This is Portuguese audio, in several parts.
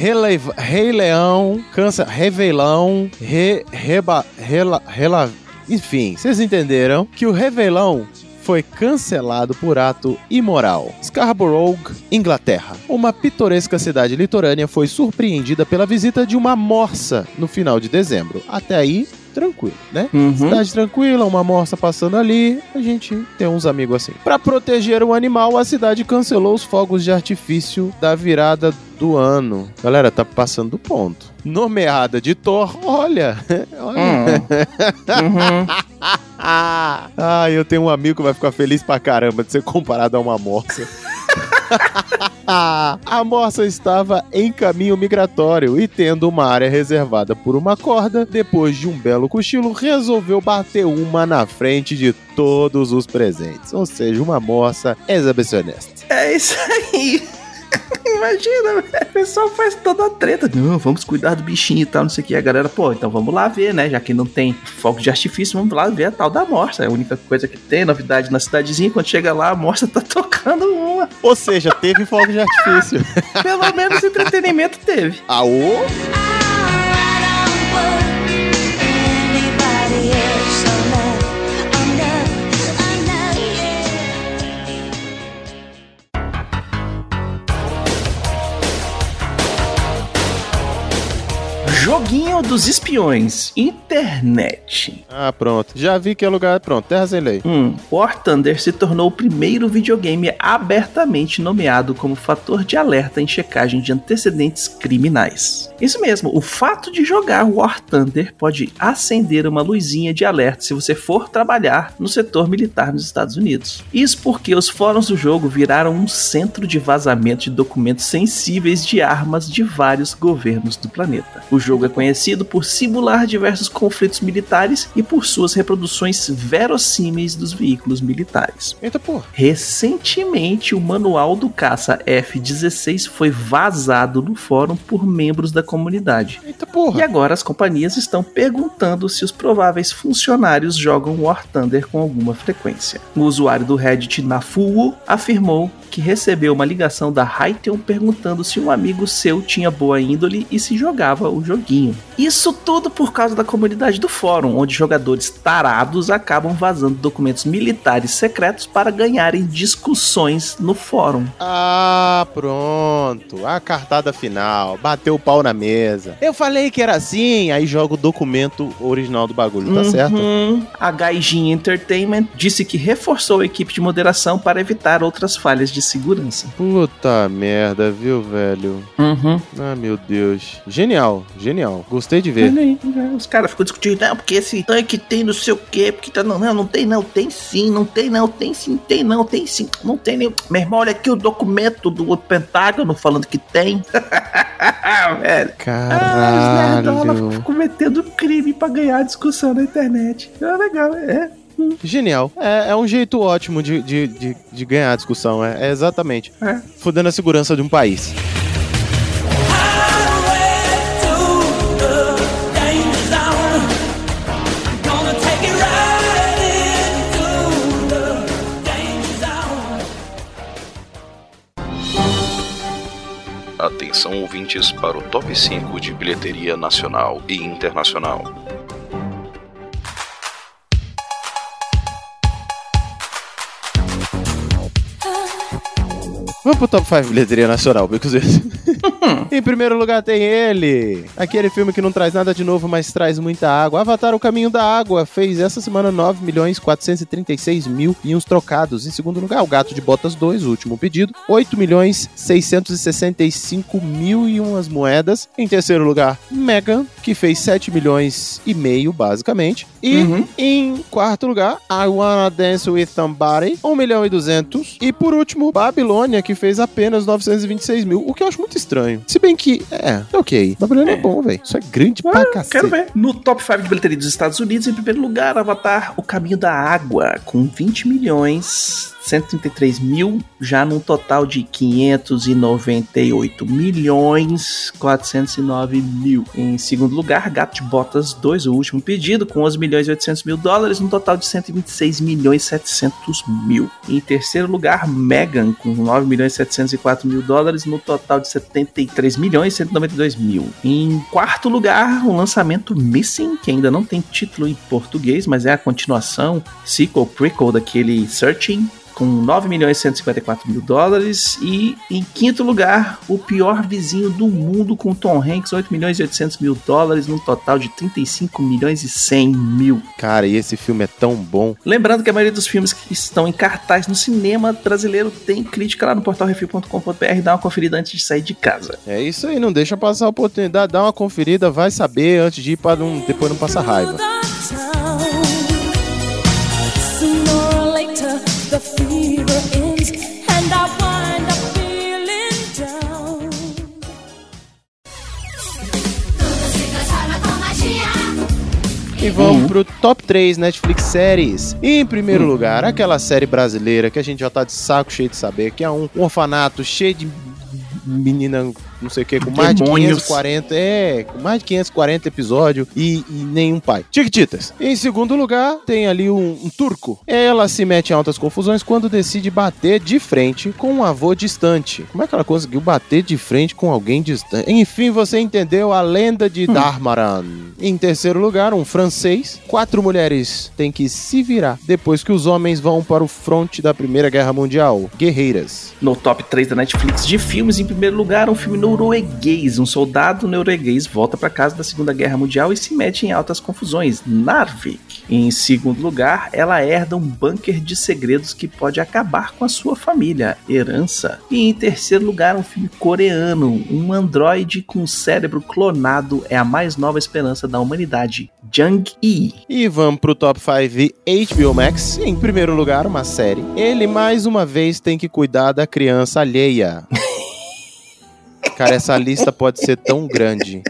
Rei, Le- Rei Leão, Câncer, Revelão, Re, Reba, Rela, Rela, enfim, vocês entenderam que o Revelão foi cancelado por ato imoral. Scarborough, Inglaterra. Uma pitoresca cidade litorânea foi surpreendida pela visita de uma morsa no final de dezembro. Até aí, tranquilo, né? Uhum. Cidade tranquila, uma morsa passando ali, a gente tem uns amigos assim. Pra proteger o animal, a cidade cancelou os fogos de artifício da virada do ano. Galera, tá passando do ponto. Nomeada de Thor, olha, olha. Uhum. Ah, eu tenho um amigo que vai ficar feliz pra caramba de ser comparado a uma morsa. a morsa estava em caminho migratório e, tendo uma área reservada por uma corda, depois de um belo cochilo, resolveu bater uma na frente de todos os presentes. Ou seja, uma morsa exibicionista. É isso aí. Imagina, velho. o pessoal faz toda a treta. Não, vamos cuidar do bichinho e tal, não sei o que. A galera, pô, então vamos lá ver, né? Já que não tem fogo de artifício, vamos lá ver a tal da morsa. É a única coisa que tem, novidade na cidadezinha. Quando chega lá, a morsa tá tocando uma. Ou seja, teve fogo de artifício. Pelo menos entretenimento teve. Aô? Joguinho dos espiões. Internet. Ah, pronto. Já vi que é lugar. Pronto, terra sem lei. Hum, War Thunder se tornou o primeiro videogame abertamente nomeado como fator de alerta em checagem de antecedentes criminais. Isso mesmo, o fato de jogar War Thunder pode acender uma luzinha de alerta se você for trabalhar no setor militar nos Estados Unidos. Isso porque os fóruns do jogo viraram um centro de vazamento de documentos sensíveis de armas de vários governos do planeta. O jogo é conhecido por simular diversos conflitos militares e por suas reproduções verossímeis dos veículos militares. Eita porra. Recentemente, o manual do caça F-16 foi vazado no fórum por membros da comunidade. Eita E porra. agora as companhias estão perguntando se os prováveis funcionários jogam War Thunder com alguma frequência. O usuário do Reddit Nafuo afirmou que recebeu uma ligação da Hytale perguntando se um amigo seu tinha boa índole e se jogava o joguinho. Isso tudo por causa da comunidade do fórum, onde jogadores tarados acabam vazando documentos militares secretos para ganharem discussões no fórum. Ah, pronto. A cartada final. Bateu o pau na mesa. Eu falei que era assim, aí joga o documento original do bagulho, tá certo? Uhum. A Gaijin Entertainment disse que reforçou a equipe de moderação para evitar outras falhas de segurança. Puta merda, viu, velho? Uhum. Ah, meu Deus. Genial, genial. Gostei de ver. Aí, né? Os caras ficam discutindo, não, porque esse tanque tem não sei o quê, porque tá. Não, não, não tem não, tem sim, não tem não, tem sim, tem não, tem sim, não tem nem. Meu irmão, olha aqui o documento do Pentágono falando que tem. Velho. Ah, os Caralho. ficam cometendo crime pra ganhar discussão na internet. É legal, é. Genial. É, é um jeito ótimo de, de, de, de ganhar a discussão. É, é exatamente. É. Fudendo a segurança de um país. Atenção ouvintes para o top 5 de bilheteria nacional e internacional. Vamos pro top 5 bilheteria nacional, Bicos. em primeiro lugar tem ele. Aquele filme que não traz nada de novo, mas traz muita água. Avatar, o caminho da água, fez essa semana 9 milhões 436 mil e uns trocados. Em segundo lugar, o Gato de Botas 2, o último pedido, 8 milhões 665 mil e umas moedas. Em terceiro lugar, Megan, que fez 7 milhões e meio, basicamente. E Uhum. em quarto lugar, I Wanna Dance With Somebody, 1 milhão e 200. E por último, Babilônia, que fez apenas 926 mil, o que eu acho muito estranho. Estranho. Se bem que, é, ok. Babilônia é, bom, velho. Isso é grande ah, pra cacete. Quero ver. No top 5 de bilheteria dos Estados Unidos, em primeiro lugar, Avatar, O Caminho da Água, com 20 milhões 133 mil, já num total de 598 milhões 409 mil. Em segundo lugar, Gato de Botas 2, o último pedido, com 11 milhões e 800 mil dólares, num total de 126 milhões 700 mil. Em terceiro lugar, Megan, com 9 milhões 704 mil dólares, no total de 73 milhões 192 mil. Em quarto lugar, o lançamento Missing, que ainda não tem título em português, mas é a continuação, sequel, prequel daquele Searching, com 9 milhões e 154 mil dólares. E em quinto lugar, o pior vizinho do mundo com Tom Hanks, 8 milhões e 800 mil dólares, num total de 35 milhões e 100 mil. Cara, e esse filme é tão bom. Lembrando que a maioria dos filmes que estão em cartaz no cinema brasileiro tem crítica lá no portalrefil.com.br. Dá uma conferida antes de sair de casa. É isso aí, não deixa passar a oportunidade, dá uma conferida, vai saber antes de ir para não, depois não passar raiva. E vamos uhum. pro top 3 Netflix séries. E em primeiro uhum. lugar, aquela série brasileira que a gente já tá de saco cheio de saber, que é um orfanato cheio de menina não sei o que, com mais de 540, é, com mais de 540 episódios e, e nenhum pai. Chiquititas. Em segundo lugar, tem ali um, um, turco. Ela se mete em altas confusões quando decide bater de frente com um avô distante. Como é que ela conseguiu bater de frente com alguém distante? Enfim, você entendeu a lenda de hum. Dharmaran. Em terceiro lugar, um francês. Quatro mulheres têm que se virar depois que os homens vão para o fronte da Primeira Guerra Mundial. Guerreiras. No top 3 da Netflix de filmes, em primeiro lugar, um filme no norueguês. Um soldado norueguês volta para casa da Segunda Guerra Mundial e se mete em altas confusões. Narvik. Em segundo lugar, ela herda um bunker de segredos que pode acabar com a sua família, herança. E em terceiro lugar, um filme coreano. Um androide com cérebro clonado é a mais nova esperança da humanidade. Jung-E. E vamos pro top 5 HBO Max. Em primeiro lugar, uma série. Ele mais uma vez tem que cuidar da criança alheia. Cara, essa lista pode ser tão grande.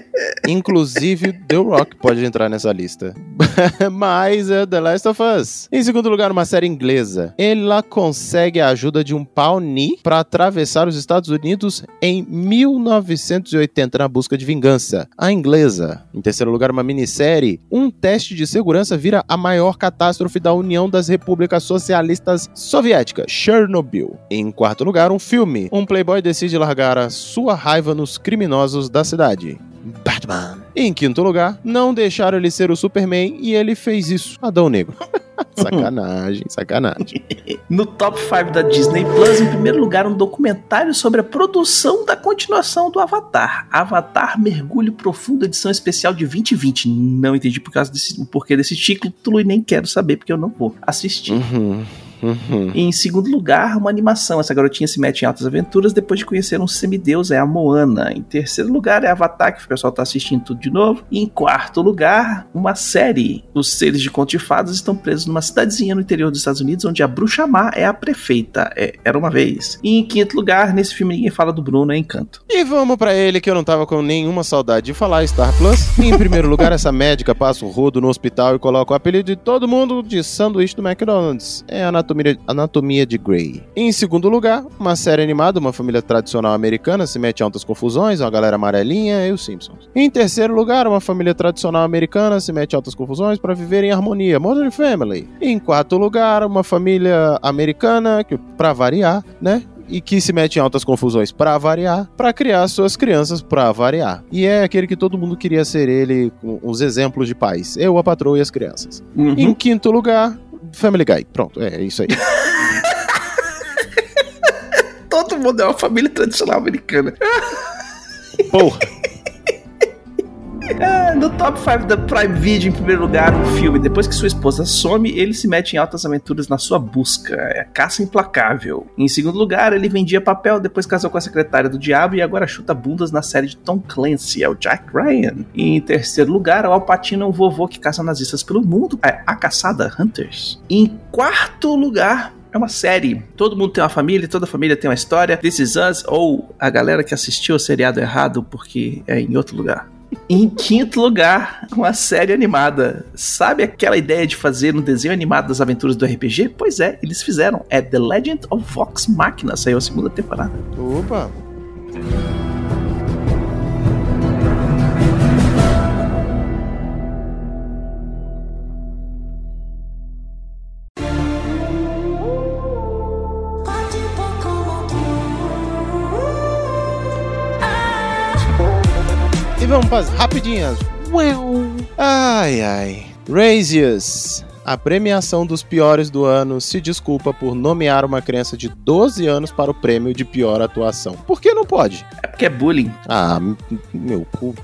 Inclusive, The Rock pode entrar nessa lista. Mas é The Last of Us. Em segundo lugar, uma série inglesa. Ela consegue a ajuda de um Pawnee para atravessar os Estados Unidos em 1980 na busca de vingança. A inglesa. Em terceiro lugar, uma minissérie. Um teste de segurança vira a maior catástrofe da União das Repúblicas Socialistas Soviéticas, Chernobyl. Em quarto lugar, um filme. Um playboy decide largar a sua raiva nos criminosos da cidade. Batman. Em quinto lugar, não deixaram ele ser o Superman e ele fez isso. Adão Negro. sacanagem, sacanagem. No top 5 da Disney Plus, em primeiro lugar, um documentário sobre a produção da continuação do Avatar. Avatar Mergulho Profundo, edição especial de 2020. Não entendi por causa desse, o porquê desse título e nem quero saber porque eu não vou assistir. Uhum. Uhum. E em segundo lugar, uma animação. Essa garotinha se mete em altas aventuras depois de conhecer um semideus, é a Moana. Em terceiro lugar, é Avatar, que o pessoal tá assistindo tudo de novo. E em quarto lugar, uma série. Os seres de conto de fadas estão presos numa cidadezinha no interior dos Estados Unidos, onde a bruxa má é a prefeita. É, era uma vez. E em quinto lugar, nesse filme ninguém fala do Bruno, é Encanto. E vamos para ele, que eu não tava com nenhuma saudade de falar, Star Plus. em primeiro lugar, essa médica passa o rodo no hospital e coloca o apelido de todo mundo de sanduíche do McDonald's. É a Anatomia, Anatomia de Grey. Em segundo lugar, uma série animada, uma família tradicional americana se mete em altas confusões, uma galera amarelinha e os Simpsons. Em terceiro lugar, uma família tradicional americana se mete em altas confusões para viver em harmonia, Modern Family. Em quarto lugar, uma família americana, que para variar, né, e que se mete em altas confusões para variar, para criar suas crianças para variar. E é aquele que todo mundo queria ser ele, com os exemplos de pais. Eu, a patroa e as crianças. Uhum. Em quinto lugar, Family Guy. Pronto, é isso aí. Todo mundo é uma família tradicional americana. Porra. É, no top 5 da Prime Video, em primeiro lugar, um filme. Depois que sua esposa some, ele se mete em altas aventuras na sua busca. É caça implacável. Em segundo lugar, ele vendia papel, depois casou com a secretária do diabo e agora chuta bundas na série de Tom Clancy, é o Jack Ryan. E em terceiro lugar, o Alpatino é o vovô que caça nazistas pelo mundo, é a caçada Hunters. Em quarto lugar, É uma série. Todo mundo tem uma família, toda família tem uma história. This Is Us, ou a galera que assistiu o seriado errado porque é em outro lugar. Em quinto lugar, uma série animada. Sabe aquela ideia de fazer um desenho animado das aventuras do RPG? Pois é, eles fizeram. É The Legend of Vox Machina, saiu a segunda temporada. Opa! Vamos para as rapidinhas. Ai, ai. Razius. A premiação dos piores do ano se desculpa por nomear uma criança de 12 anos para o prêmio de pior atuação. Por que não pode? É porque é bullying. Ah, meu cu.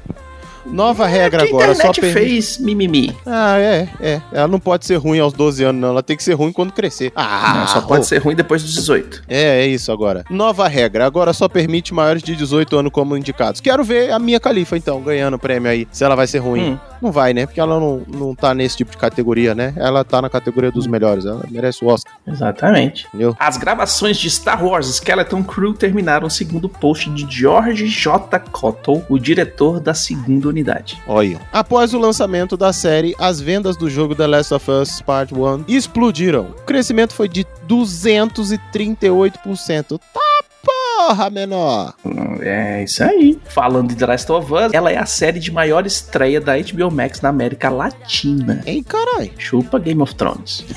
Nova regra É agora, só permite. fez mimimi. Ah, é, é. Ela não pode ser ruim aos 12 anos, não. Ela tem que ser ruim quando crescer. Ah, Não, só pode ô. ser ruim depois dos 18. É, é isso agora. Nova regra, agora só permite maiores de 18 anos como indicados. Quero ver a minha califa, então, ganhando o prêmio aí, se ela vai ser ruim. Hum. Não vai, né? Porque ela não, não tá nesse tipo de categoria, né? Ela tá na categoria dos melhores. Ela merece o Oscar, Exatamente. entendeu? As gravações de Star Wars Skeleton Crew terminaram segundo o post de George J. Cottle, o diretor da segunda unidade. Olha. Após o lançamento da série, as vendas do jogo The Last of Us Part 1 explodiram. O crescimento foi de 238%. Tá porra, menor. É isso aí. Falando de The Last of Us, ela é a série de maior estreia da HBO Max na América Latina. Hein, carai. Chupa Game of Thrones.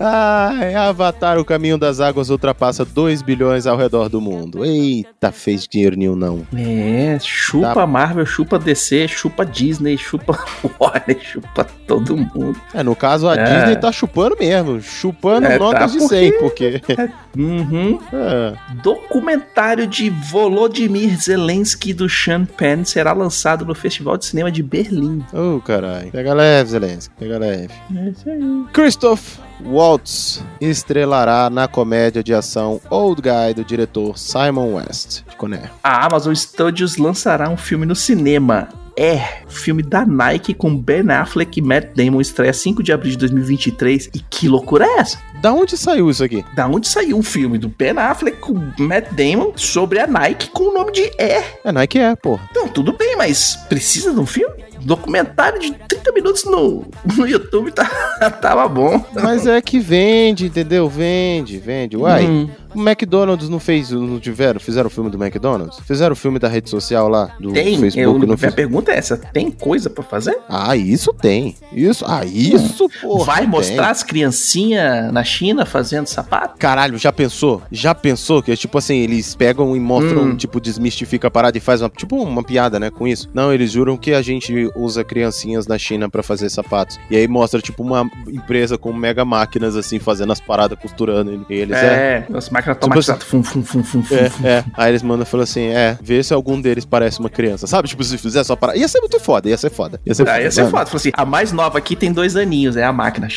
Ai, Avatar, o caminho das águas ultrapassa 2 bilhões ao redor do mundo. Eita, fez dinheiro nenhum não. É, chupa Tá. Marvel, chupa DC, chupa Disney, chupa Warner, chupa todo mundo. É, no caso, a É. Disney tá chupando mesmo. Chupando É, notas tá, de porque- 100, porque... Uhum. É. Documentário de Volodymyr Zelensky do Sean Penn será lançado no Festival de Cinema de Berlim. Oh, caralho. Pega leve, Zelensky. Pega leve. É isso aí. Christoph Waltz estrelará na comédia de ação Old Guy do diretor Simon West, de Coné. A Amazon Studios lançará um filme no cinema. É, filme da Nike com Ben Affleck e Matt Damon estreia 5 de abril de 2023. E que loucura é essa? Da onde saiu isso aqui? Da onde saiu um filme do Ben Affleck com Matt Damon sobre a Nike com o nome de É? É Nike é, porra. Então, tudo bem, mas precisa de um filme? Documentário de 30 minutos no, no YouTube tá, tava bom. Mas é que vende, entendeu? Vende, vende. Uai, Hum. o McDonald's não fez, não tiveram, fizeram o filme do McDonald's? Fizeram o filme da rede social lá, do Tem, Facebook, eu, não minha fez? pergunta é essa: tem coisa pra fazer? Ah, isso tem. Isso, ah, isso, porra. Vai tem. mostrar as criancinhas na China fazendo sapato? Caralho, já pensou? Já pensou que, tipo assim, eles pegam e mostram, Hum. tipo, desmistifica a parada e faz uma, tipo, uma piada, né, com isso? Não, eles juram que a gente usa criancinhas na China pra fazer sapatos. E aí mostra, tipo, uma empresa com mega máquinas, assim, fazendo as paradas, costurando. Eles, é, É, as máquinas Tipo automatizadas. Fum, fum, fum, fum, fum, é, fum. é. Aí eles mandam e falam assim: é, vê se algum deles parece uma criança. Sabe? Tipo, se fizer só para. Ia ser muito foda, ia ser foda. Ia ser Ah, ia ser foda. Falou assim: a mais nova aqui tem dois aninhos, é a máquina.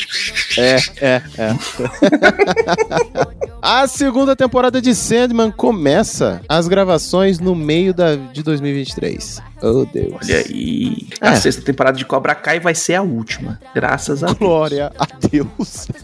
É, é, é. a segunda temporada de Sandman começa as gravações no meio da, de 2023. Oh, Deus. Olha aí. É. A sexta temporada de Cobra Kai vai ser a última. Graças a Deus. Glória a Deus.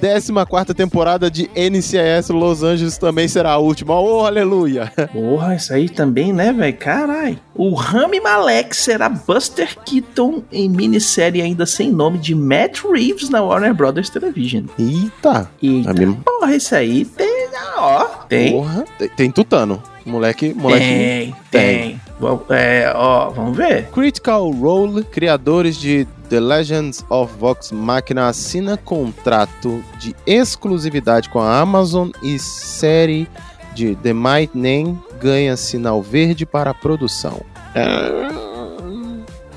14 temporada de NCIS Los Angeles também será a última. Oh, aleluia. Porra, isso aí também, né, velho? Carai. O Rami Malek será Buster Keaton em minissérie ainda sem nome de Matt Reeves na Warner Brothers Television. Eita. E A mesma- porra, isso aí tem, ó, tem. Porra. Tem, tem tutano. Moleque, moleque. Tem, tem. Bom, É, ó, vamos ver. Critical Role, criadores de The Legends of Vox Machina, assina contrato de exclusividade com a Amazon e série de The Might Name ganha sinal verde para a produção.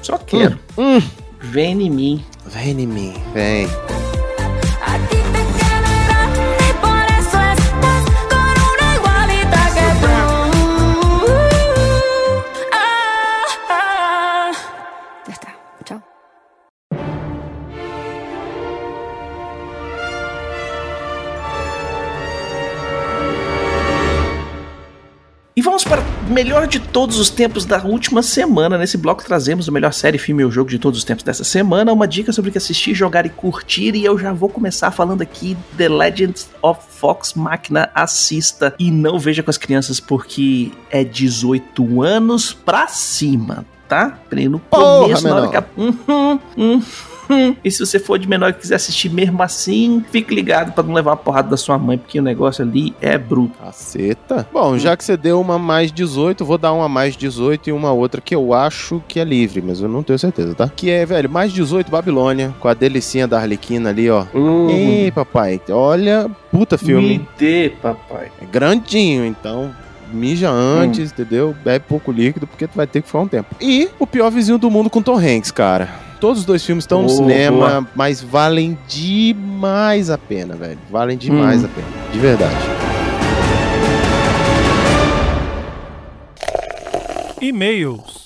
Só quero. Hum. Vem em mim. Vem em mim, vem. Vamos para o melhor de todos os tempos da última semana. Nesse bloco trazemos o melhor série, filme ou jogo de todos os tempos dessa semana. Uma dica sobre o que assistir, jogar e curtir. E eu já vou começar falando aqui The Legend of Fox Máquina. Assista e não veja com as crianças porque é 18 anos pra cima, tá? No Porra, começo, na hora que a... Uhum, uhum. E se você for de menor e quiser assistir mesmo assim, fique ligado pra não levar uma porrada da sua mãe, porque o negócio ali é bruto. Caceta. Bom, já que você deu uma mais 18, vou dar uma mais 18 e uma outra que eu acho que é livre, mas eu não tenho certeza, tá? Que é, velho, mais 18 Babilônia, com a delicinha da Arlequina ali, ó. Ei, papai, olha, puta filme. Me dê, papai. É grandinho, então mija antes, entendeu? Bebe pouco líquido, porque tu vai ter que ficar um tempo. E o pior vizinho do mundo com Tom Hanks, cara. Todos os dois filmes estão no cinema, boa. mas valem demais a pena, velho. Valem demais Hum. a pena. De verdade. E-mails.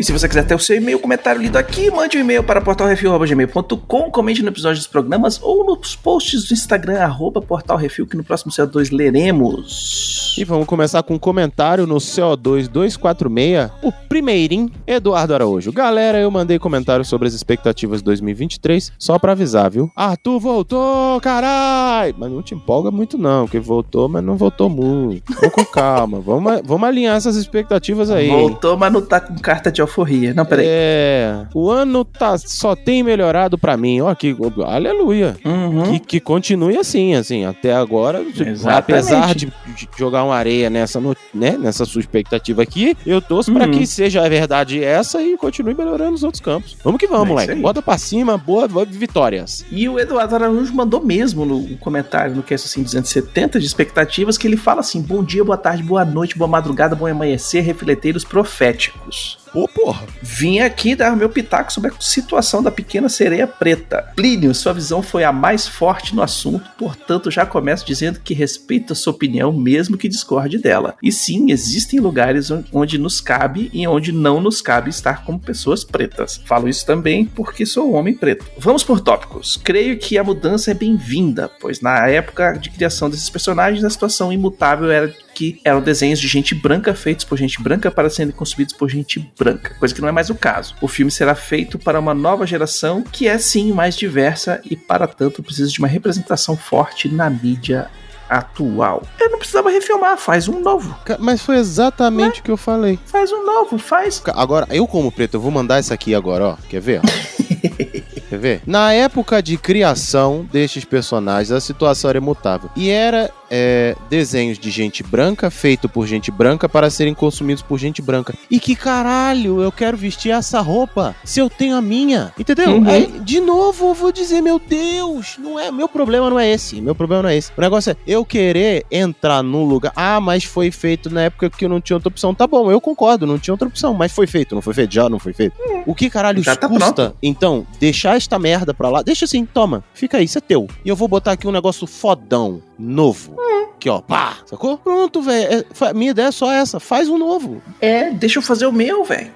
E se você quiser ter o seu e-mail, comentário lido aqui, mande um e-mail para portalrefil.gmail.com, comente no episódio dos programas ou nos posts do Instagram, arroba portalrefil, que no próximo CO2 leremos. E vamos começar com um comentário no CO2 246, o primeirinho, Eduardo Araújo. Galera, eu mandei comentário sobre as expectativas de 2023, só pra avisar, viu? Arthur voltou, carai! Mas não te empolga muito não, porque voltou, mas não voltou muito. Vamos com calma, vamos, vamos alinhar essas expectativas aí. Voltou, mas não tá com carta de alforria. Não, peraí. É, o ano tá, só tem melhorado pra mim. Ó, que, aleluia. Uhum. Que, que continue assim, assim, até agora. Exatamente. Apesar de, de jogar uma areia nessa, no- né, nessa sua expectativa aqui, eu torço pra Uhum. que seja a verdade essa e continue melhorando os outros campos. Vamos que vamos, É moleque. aí. Bota pra cima, boa, boa vitórias. E o Eduardo Araújo mandou mesmo no comentário no Cast assim 270 de expectativas que ele fala assim: bom dia, boa tarde, boa noite, boa madrugada, bom amanhecer, refleteiros proféticos. Ô, porra. Vim aqui dar meu pitaco sobre a situação da pequena sereia preta. Plínio, sua visão foi a mais forte no assunto, portanto já começo dizendo que respeito a sua opinião, mesmo que discorde dela. E sim, existem lugares on- onde nos cabe e onde não nos cabe estar como pessoas pretas. Falo isso também porque sou um homem preto. Vamos por tópicos. Creio que a mudança é bem-vinda, pois na época de criação desses personagens, a situação imutável era que eram desenhos de gente branca feitos por gente branca para serem consumidos por gente branca, coisa que não é mais o caso. O filme será feito para uma nova geração que é sim mais diversa e para tanto precisa de uma representação forte na mídia atual. Eu não precisava refilmar, faz um novo. Mas foi exatamente o que eu falei. Faz um novo, faz. Agora, eu como preto, eu vou mandar isso aqui agora, ó. Quer ver? Quer ver? Na época de criação destes personagens, a situação era imutável. E era é, desenhos de gente branca, feito por gente branca, para serem consumidos por gente branca. E que caralho, eu quero vestir essa roupa se eu tenho a minha. Entendeu? Uhum. Aí, de novo, eu vou dizer, meu Deus, não é. Meu problema não é esse. Meu problema não é esse. O negócio é eu querer entrar num lugar. Ah, mas foi feito na época que eu não tinha outra opção. Tá bom, eu concordo, não tinha outra opção. Mas foi feito, não foi feito? Já não foi feito? O que caralho Já tá custa, pronto. então, deixar esta merda pra lá? Deixa assim, toma, fica aí, isso é teu. E eu vou botar aqui um negócio fodão, novo. Aqui, ó, pá, sacou? Pronto, velho. é, minha ideia é só essa, faz um novo. É, deixa eu fazer o meu, velho.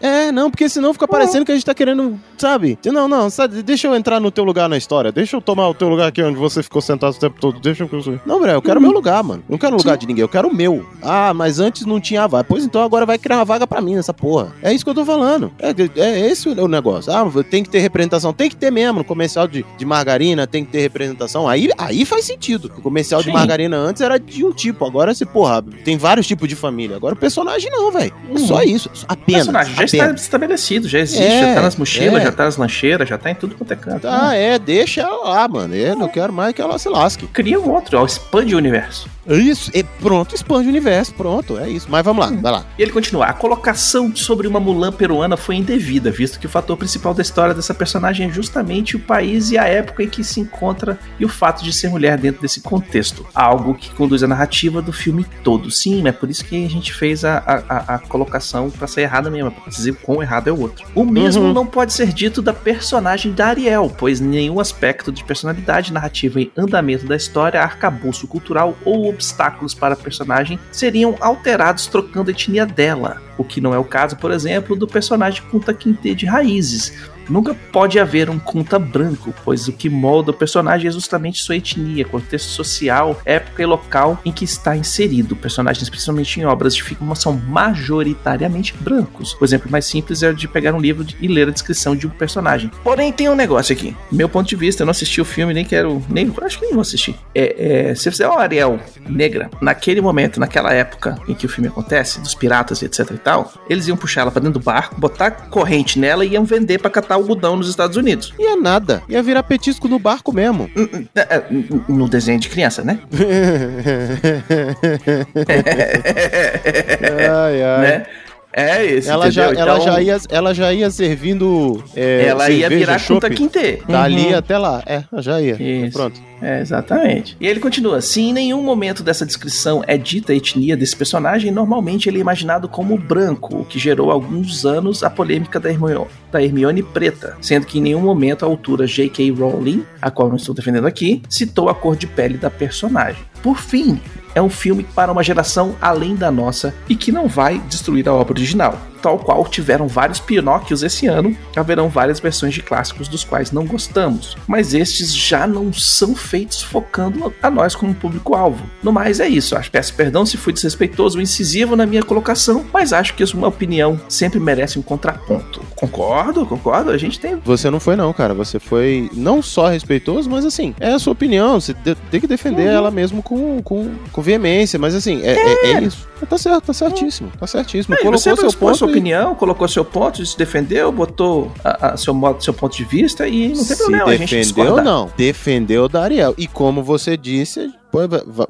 É, não, porque senão fica parecendo que a gente tá querendo, sabe? Não, não, sabe, deixa eu entrar no teu lugar na história. Deixa eu tomar o teu lugar aqui onde você ficou sentado o tempo todo. Deixa eu. Não, velho, eu quero o meu lugar, mano. Não quero o lugar de ninguém, eu quero o meu. Ah, mas antes não tinha vaga. Pois então agora vai criar uma vaga pra mim nessa porra. É isso que eu tô falando. É, é esse o negócio. Ah, tem que ter representação. Tem que ter mesmo. No comercial de, de margarina tem que ter representação. Aí, aí faz sentido. O comercial de Sim. margarina antes era de um tipo. Agora, se, porra, tem vários tipos de família. Agora o personagem não, velho. É só Uhum. isso. O Apenas. personagem já. Está estabelecido, já existe, É, já tá nas mochilas, é. já tá nas lancheiras, já tá em tudo quanto é canto. Tá, é, deixa ela lá, mano. Eu não quero mais que ela se lasque. Cria um outro, ó, expande o universo. Isso, e pronto, expande o universo, pronto, é isso. Mas vamos lá, vai lá. E ele continua: a colocação sobre uma Mulan peruana foi indevida, visto que o fator principal da história dessa personagem é justamente o país e a época em que se encontra e o fato de ser mulher dentro desse contexto. Algo que conduz a narrativa do filme todo. Sim, é por isso que a gente fez a, a, a- colocação pra ser errada mesmo, pra dizer quão errado é o outro. O mesmo Uhum. não pode ser dito da personagem da Ariel, pois nenhum aspecto de personalidade, narrativa e andamento da história, arcabouço cultural ou obstáculos para a personagem seriam alterados trocando a etnia dela, o que não é o caso, por exemplo, do personagem Kunta Kinte de raízes. Nunca pode haver um Kunta branco, pois o que molda o personagem é justamente sua etnia, contexto social, época e local em que está inserido. Personagens, principalmente em obras de ficção, são majoritariamente brancos. O exemplo mais simples é o de pegar um livro e ler a descrição de um personagem. Porém, tem um negócio aqui. Meu ponto de vista, eu não assisti o filme, nem quero. Nem, acho que nem vou assistir. É, é, se fizer uma Ariel negra, naquele momento, naquela época em que o filme acontece, dos piratas e etc e tal, eles iam puxar ela pra dentro do barco, botar corrente nela e iam vender pra catar algodão nos Estados Unidos. Ia nada. Ia virar petisco no barco mesmo. Hum, hum, é, é, No desenho de criança, né? ai, ai. né? É esse. Ela, já, entendeu? ela, Então, já ia, ela já ia servindo. é, ela ia virar Kunta Kinte. Dali Uhum. até lá. É, já ia. Isso. Pronto. É, exatamente. E ele continua: se em nenhum momento dessa descrição é dita a etnia desse personagem, normalmente ele é imaginado como branco, o que gerou há alguns anos a polêmica da Hermione, da Hermione preta, sendo que em nenhum momento a autora J.K. Rowling, a qual não estou defendendo aqui, citou a cor de pele da personagem. Por fim, é um filme para uma geração além da nossa e que não vai destruir a obra original. Tal qual tiveram vários Pinóquios esse ano, haverão várias versões de clássicos dos quais não gostamos, mas estes já não são feitos focando a nós como público-alvo. No mais, é isso. Acho, peço perdão se fui desrespeitoso ou incisivo na minha colocação, mas acho que uma opinião sempre merece um contraponto. Concordo, concordo. A gente tem Você não foi, não, cara. Você foi não só respeitoso, mas assim, é a sua opinião. Você tem que defender Uhum. ela mesmo com, com, com veemência. Mas assim, é, é- é isso. Tá certo, tá certíssimo. Tá certíssimo. É, Colocou você seu ponto. Opinião, colocou seu ponto, se defendeu, botou a- a seu, modo, seu ponto de vista e não tem Se problema a gente defendeu, discordar. não. Defendeu da Ariel. E como você disse,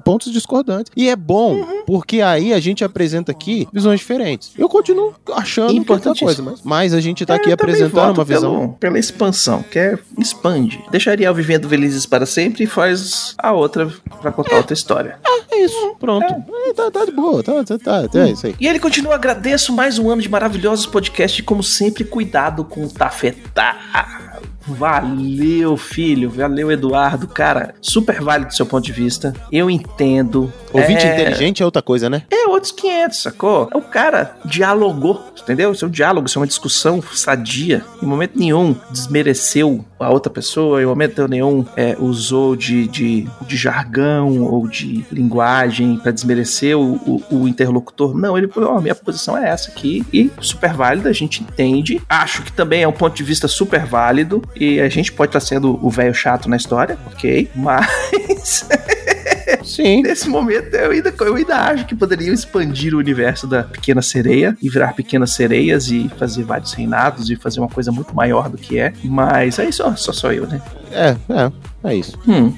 pontos discordantes. E é bom, Uhum. porque aí a gente apresenta aqui visões diferentes. Eu continuo achando que é coisa, mas, mas a gente tá É, aqui apresentando uma visão. pelo- pela expansão, que é expande. Deixa Ariel vivendo felizes para sempre e faz a outra pra contar outra história. É isso, pronto. É, tá, tá de boa, tá, tá, tá, tá, é isso aí. E ele continua, agradeço mais um ano de maravilhosos podcasts e como sempre, cuidado com o tafetá. Valeu, filho. Valeu, Eduardo. Cara, super válido do seu ponto de vista. Eu entendo. Ouvinte É- inteligente é outra coisa, né? É outros 500, sacou? O cara dialogou, entendeu? Isso é um diálogo, isso é uma discussão sadia. Em momento nenhum desmereceu a outra pessoa, em momento nenhum é, usou de, de, de jargão ou de linguagem pra desmerecer o, o, o interlocutor. Não, ele falou: ó, minha posição é essa aqui e super válida, a gente entende. Acho que também é um ponto de vista super válido e a gente pode estar sendo o velho chato na história, ok? Mas. Sim. Nesse momento, eu ainda, eu ainda acho que poderiam expandir o universo da Pequena Sereia e virar Pequenas Sereias e fazer vários reinados e fazer uma coisa muito maior do que é. Mas aí só, só sou eu, né? É, é, é isso. Hum.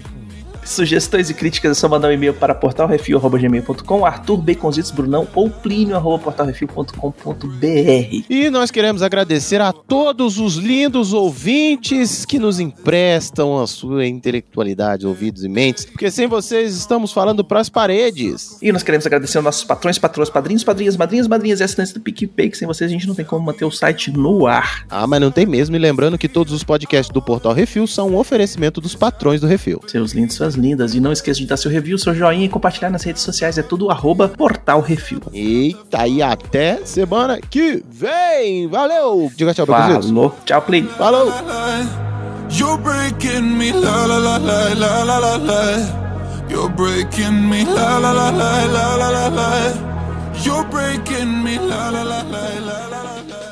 Sugestões e críticas é só mandar um e-mail para portalrefil.gmail.com, Arthur Baconzitos Brunão ou plínio.portalrefil.com.br. E nós queremos agradecer a todos os lindos ouvintes que nos emprestam a sua intelectualidade, ouvidos e mentes, porque sem vocês estamos falando pras paredes. E nós queremos agradecer aos nossos patrões, patroas, padrinhos, padrinhas, madrinhas, madrinhas e assinantes do PicPay, que sem vocês a gente não tem como manter o site no ar. Ah, mas não tem mesmo. E lembrando que todos os podcasts do Portal Refil são um oferecimento dos patrões do Refil. Seus lindos, suas coisas lindas. E não esqueça de dar seu review, seu joinha e compartilhar nas redes sociais. É tudo arroba Portal Refil. Eita, e até semana que vem. Valeu! Diga tchau pra vocês. Falou. Tchau, Play. Falou. You're breaking me, la la la la la la la la. You're breaking me, la la la la la la la la. You're breaking me, la la la la la la la.